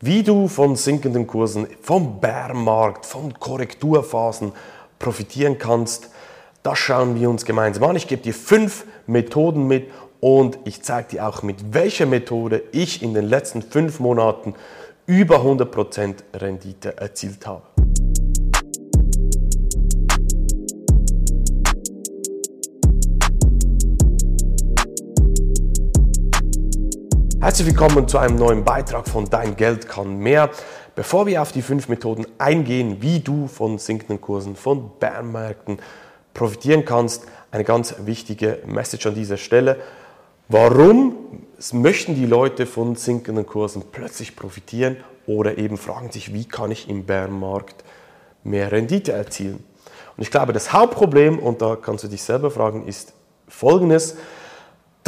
Wie du von sinkenden Kursen, vom Bärmarkt, von Korrekturphasen profitieren kannst, das schauen wir uns gemeinsam an. Ich gebe dir fünf Methoden mit und ich zeige dir auch, mit welcher Methode ich in den letzten fünf Monaten über 100% Rendite erzielt habe. Herzlich willkommen zu einem neuen Beitrag von Dein Geld kann mehr. Bevor wir auf die fünf Methoden eingehen, wie du von sinkenden Kursen, von Bärmärkten profitieren kannst, eine ganz wichtige Message an dieser Stelle. Warum möchten die Leute von sinkenden Kursen plötzlich profitieren oder eben fragen sich, wie kann ich im Bärmarkt mehr Rendite erzielen? Und ich glaube, das Hauptproblem, und da kannst du dich selber fragen, ist folgendes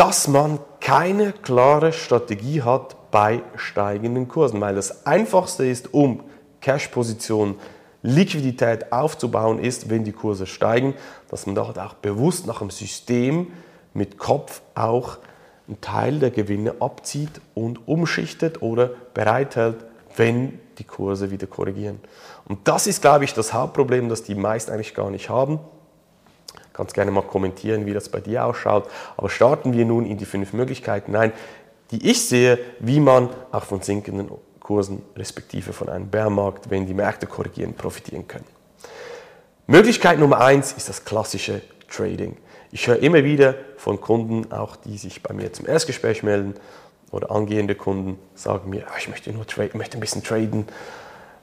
dass man keine klare Strategie hat bei steigenden Kursen, weil das Einfachste ist, um Cash-Positionen, Liquidität aufzubauen, ist, wenn die Kurse steigen, dass man dort auch bewusst nach dem System mit Kopf auch einen Teil der Gewinne abzieht und umschichtet oder bereithält, wenn die Kurse wieder korrigieren. Und das ist, glaube ich, das Hauptproblem, das die meisten eigentlich gar nicht haben. Kannst gerne mal kommentieren, wie das bei dir ausschaut. Aber starten wir nun in die fünf Möglichkeiten ein, die ich sehe, wie man auch von sinkenden Kursen respektive von einem Bärmarkt, wenn die Märkte korrigieren, profitieren kann. Möglichkeit Nummer eins ist das klassische Trading. Ich höre immer wieder von Kunden, auch die sich bei mir zum Erstgespräch melden oder angehende Kunden, sagen mir, ah, ich möchte nur möchte ein bisschen traden.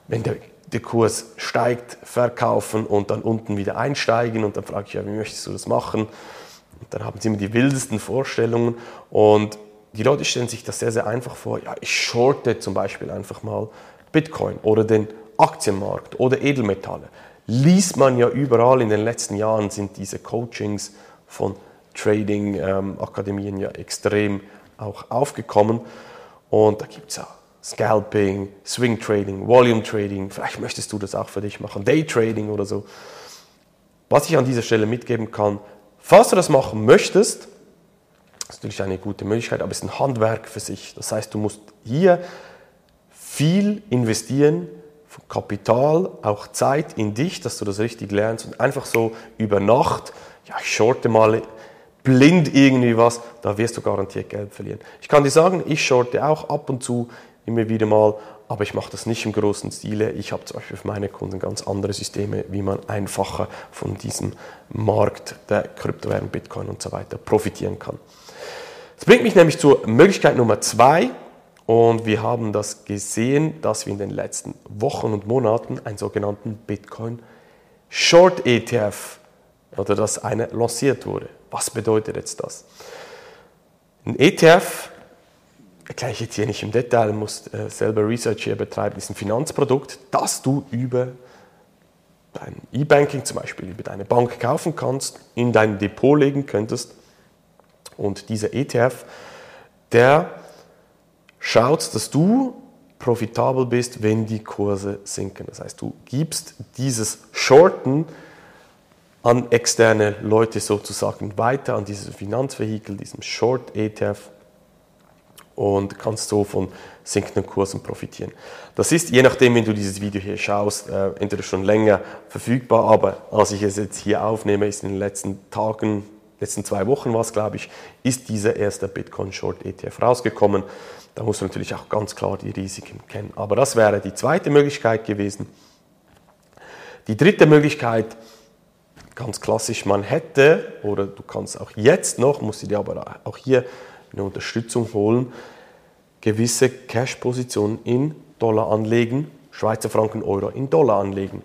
Wenn der der Kurs steigt, verkaufen und dann unten wieder einsteigen. Und dann frage ich ja, wie möchtest du das machen? Und dann haben sie immer die wildesten Vorstellungen. Und die Leute stellen sich das sehr, sehr einfach vor. Ja, ich shorte zum Beispiel einfach mal Bitcoin oder den Aktienmarkt oder Edelmetalle. Liest man ja überall in den letzten Jahren sind diese Coachings von Trading-Akademien ähm, ja extrem auch aufgekommen. Und da gibt es ja Scalping, Swing Trading, Volume Trading, vielleicht möchtest du das auch für dich machen, Day Trading oder so. Was ich an dieser Stelle mitgeben kann, falls du das machen möchtest, ist natürlich eine gute Möglichkeit, aber es ist ein Handwerk für sich. Das heißt, du musst hier viel investieren, Kapital, auch Zeit in dich, dass du das richtig lernst und einfach so über Nacht, ja, ich shorte mal blind irgendwie was, da wirst du garantiert Geld verlieren. Ich kann dir sagen, ich shorte auch ab und zu immer wieder mal, aber ich mache das nicht im großen Stile. Ich habe zum Beispiel für meine Kunden ganz andere Systeme, wie man einfacher von diesem Markt der Kryptowährung, Bitcoin und so weiter profitieren kann. Das bringt mich nämlich zur Möglichkeit Nummer zwei. Und wir haben das gesehen, dass wir in den letzten Wochen und Monaten einen sogenannten Bitcoin Short ETF oder dass eine lanciert wurde. Was bedeutet jetzt das? Ein ETF erkläre ich jetzt hier nicht im Detail, musst äh, selber Research hier betreiben, ist ein Finanzprodukt, das du über dein E-Banking zum Beispiel, über deine Bank kaufen kannst, in dein Depot legen könntest. Und dieser ETF, der schaut, dass du profitabel bist, wenn die Kurse sinken. Das heißt, du gibst dieses Shorten an externe Leute sozusagen weiter, an dieses Finanzvehikel, diesem Short-ETF und kannst so von sinkenden Kursen profitieren. Das ist, je nachdem, wenn du dieses Video hier schaust, äh, entweder schon länger verfügbar, aber als ich es jetzt hier aufnehme, ist in den letzten Tagen, letzten zwei Wochen war es, glaube ich, ist dieser erste Bitcoin Short ETF rausgekommen. Da musst du natürlich auch ganz klar die Risiken kennen. Aber das wäre die zweite Möglichkeit gewesen. Die dritte Möglichkeit, ganz klassisch, man hätte, oder du kannst auch jetzt noch, musst du dir aber auch hier eine Unterstützung holen, gewisse Cash-Positionen in Dollar anlegen, Schweizer Franken, Euro in Dollar anlegen.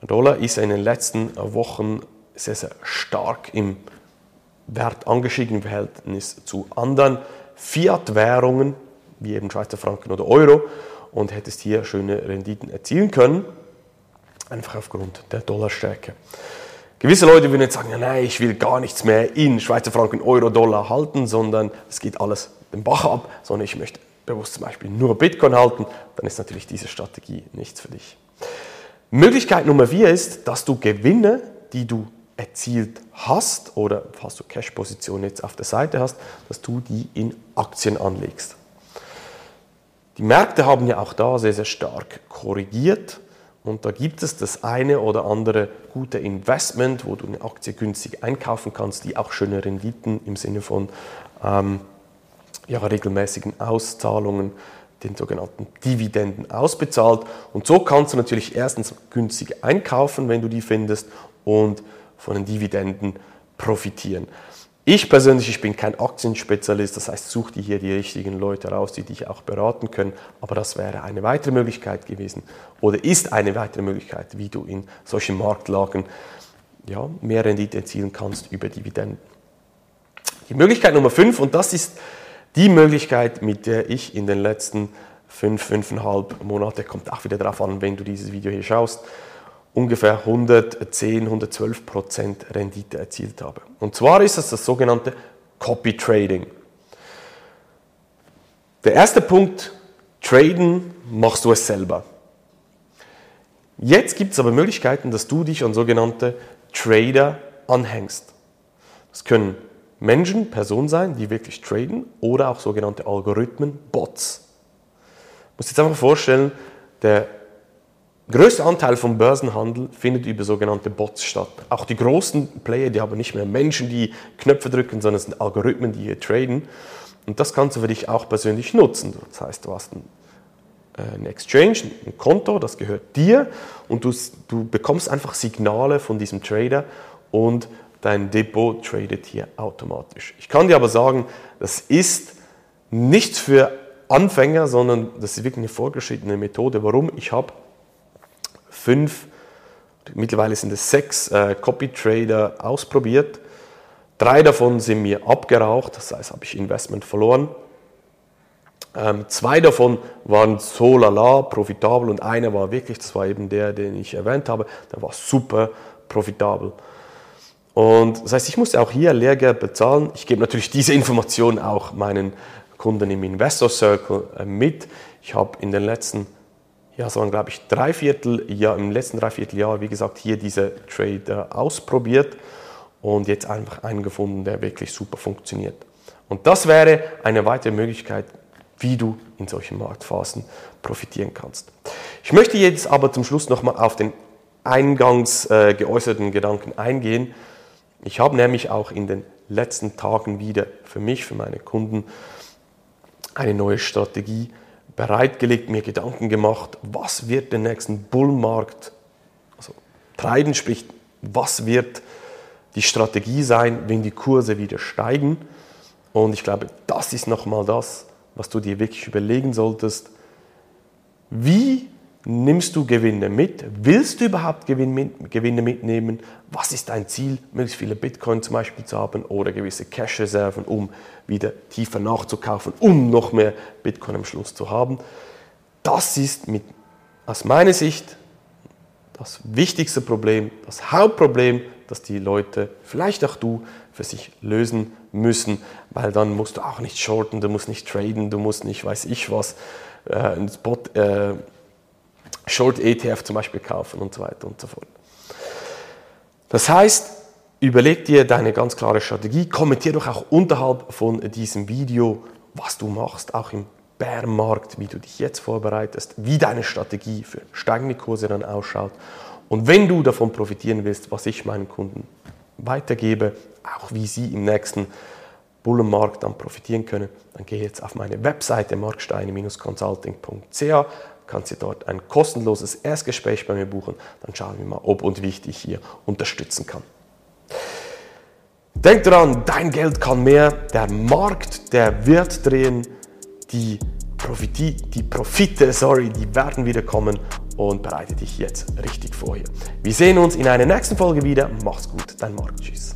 Der Dollar ist in den letzten Wochen sehr, sehr stark im Wert angestiegen im Verhältnis zu anderen Fiat-Währungen, wie eben Schweizer Franken oder Euro, und hättest hier schöne Renditen erzielen können, einfach aufgrund der Dollarstärke. Gewisse Leute würden jetzt sagen, ja, nein, ich will gar nichts mehr in Schweizer Franken, Euro, Dollar halten, sondern es geht alles den Bach ab, sondern ich möchte bewusst zum Beispiel nur Bitcoin halten, dann ist natürlich diese Strategie nichts für dich. Möglichkeit Nummer vier ist, dass du Gewinne, die du erzielt hast oder falls du Cash-Positionen jetzt auf der Seite hast, dass du die in Aktien anlegst. Die Märkte haben ja auch da sehr, sehr stark korrigiert. Und da gibt es das eine oder andere gute Investment, wo du eine Aktie günstig einkaufen kannst, die auch schöne Renditen im Sinne von ähm, ja, regelmäßigen Auszahlungen, den sogenannten Dividenden ausbezahlt. Und so kannst du natürlich erstens günstig einkaufen, wenn du die findest, und von den Dividenden profitieren. Ich persönlich, ich bin kein Aktienspezialist, das heißt, such dir hier die richtigen Leute raus, die dich auch beraten können, aber das wäre eine weitere Möglichkeit gewesen oder ist eine weitere Möglichkeit, wie du in solchen Marktlagen ja, mehr Rendite erzielen kannst über Dividenden. Die Möglichkeit Nummer 5, und das ist die Möglichkeit, mit der ich in den letzten fünf, fünfeinhalb Monate, kommt auch wieder darauf an, wenn du dieses Video hier schaust, ungefähr 110, 112 Prozent Rendite erzielt habe. Und zwar ist es das sogenannte Copy Trading. Der erste Punkt, Traden machst du es selber. Jetzt gibt es aber Möglichkeiten, dass du dich an sogenannte Trader anhängst. Das können Menschen, Personen sein, die wirklich traden oder auch sogenannte Algorithmen, Bots. Du musst jetzt einfach vorstellen, der größte Anteil vom Börsenhandel findet über sogenannte Bots statt. Auch die großen Player, die haben nicht mehr Menschen, die Knöpfe drücken, sondern es sind Algorithmen, die hier traden. Und das kannst du für dich auch persönlich nutzen. Das heißt, du hast ein, äh, ein Exchange, ein Konto, das gehört dir und du, du bekommst einfach Signale von diesem Trader und dein Depot tradet hier automatisch. Ich kann dir aber sagen, das ist nichts für Anfänger, sondern das ist wirklich eine vorgeschrittene Methode. Warum? Ich habe fünf, mittlerweile sind es sechs äh, Copy Trader ausprobiert. Drei davon sind mir abgeraucht, das heißt, habe ich Investment verloren. Ähm, zwei davon waren so lala, profitabel und einer war wirklich, das war eben der, den ich erwähnt habe, der war super profitabel. Und das heißt, ich musste auch hier Lehrgeld bezahlen. Ich gebe natürlich diese Informationen auch meinen Kunden im Investor Circle äh, mit. Ich habe in den letzten, ja, so glaube ich, dreiviertel Jahr, im letzten Dreivierteljahr, wie gesagt, hier diese Trade ausprobiert und jetzt einfach einen gefunden, der wirklich super funktioniert. Und das wäre eine weitere Möglichkeit, wie du in solchen Marktphasen profitieren kannst. Ich möchte jetzt aber zum Schluss nochmal auf den eingangs äh, geäußerten Gedanken eingehen. Ich habe nämlich auch in den letzten Tagen wieder für mich, für meine Kunden eine neue Strategie bereitgelegt, mir Gedanken gemacht, was wird den nächsten Bullmarkt also treiben, sprich, was wird die Strategie sein, wenn die Kurse wieder steigen. Und ich glaube, das ist nochmal das, was du dir wirklich überlegen solltest. Wie nimmst du Gewinne mit? Willst du überhaupt Gewinne mitnehmen? Was ist dein Ziel, möglichst viele Bitcoin zum Beispiel zu haben oder gewisse Cash-Reserven, um wieder tiefer nachzukaufen, um noch mehr Bitcoin am Schluss zu haben? Das ist mit, aus meiner Sicht das wichtigste Problem, das Hauptproblem, das die Leute, vielleicht auch du, für sich lösen müssen, weil dann musst du auch nicht shorten, du musst nicht traden, du musst nicht, weiß ich was, äh, einen Spot äh, Short ETF zum Beispiel kaufen und so weiter und so fort. Das heißt, überleg dir deine ganz klare Strategie, kommentier doch auch unterhalb von diesem Video, was du machst, auch im Bärmarkt, wie du dich jetzt vorbereitest, wie deine Strategie für steigende Kurse dann ausschaut. Und wenn du davon profitieren willst, was ich meinen Kunden weitergebe, auch wie sie im nächsten Bullenmarkt dann profitieren können, dann geh jetzt auf meine Webseite marksteine-consulting.ch kannst du dort ein kostenloses Erstgespräch bei mir buchen. Dann schauen wir mal, ob und wie ich dich hier unterstützen kann. Denk dran, dein Geld kann mehr, der Markt, der wird drehen, die, Profiti, die Profite, sorry, die werden wieder kommen und bereite dich jetzt richtig vor hier. Wir sehen uns in einer nächsten Folge wieder. Mach's gut, dein Markt. Tschüss.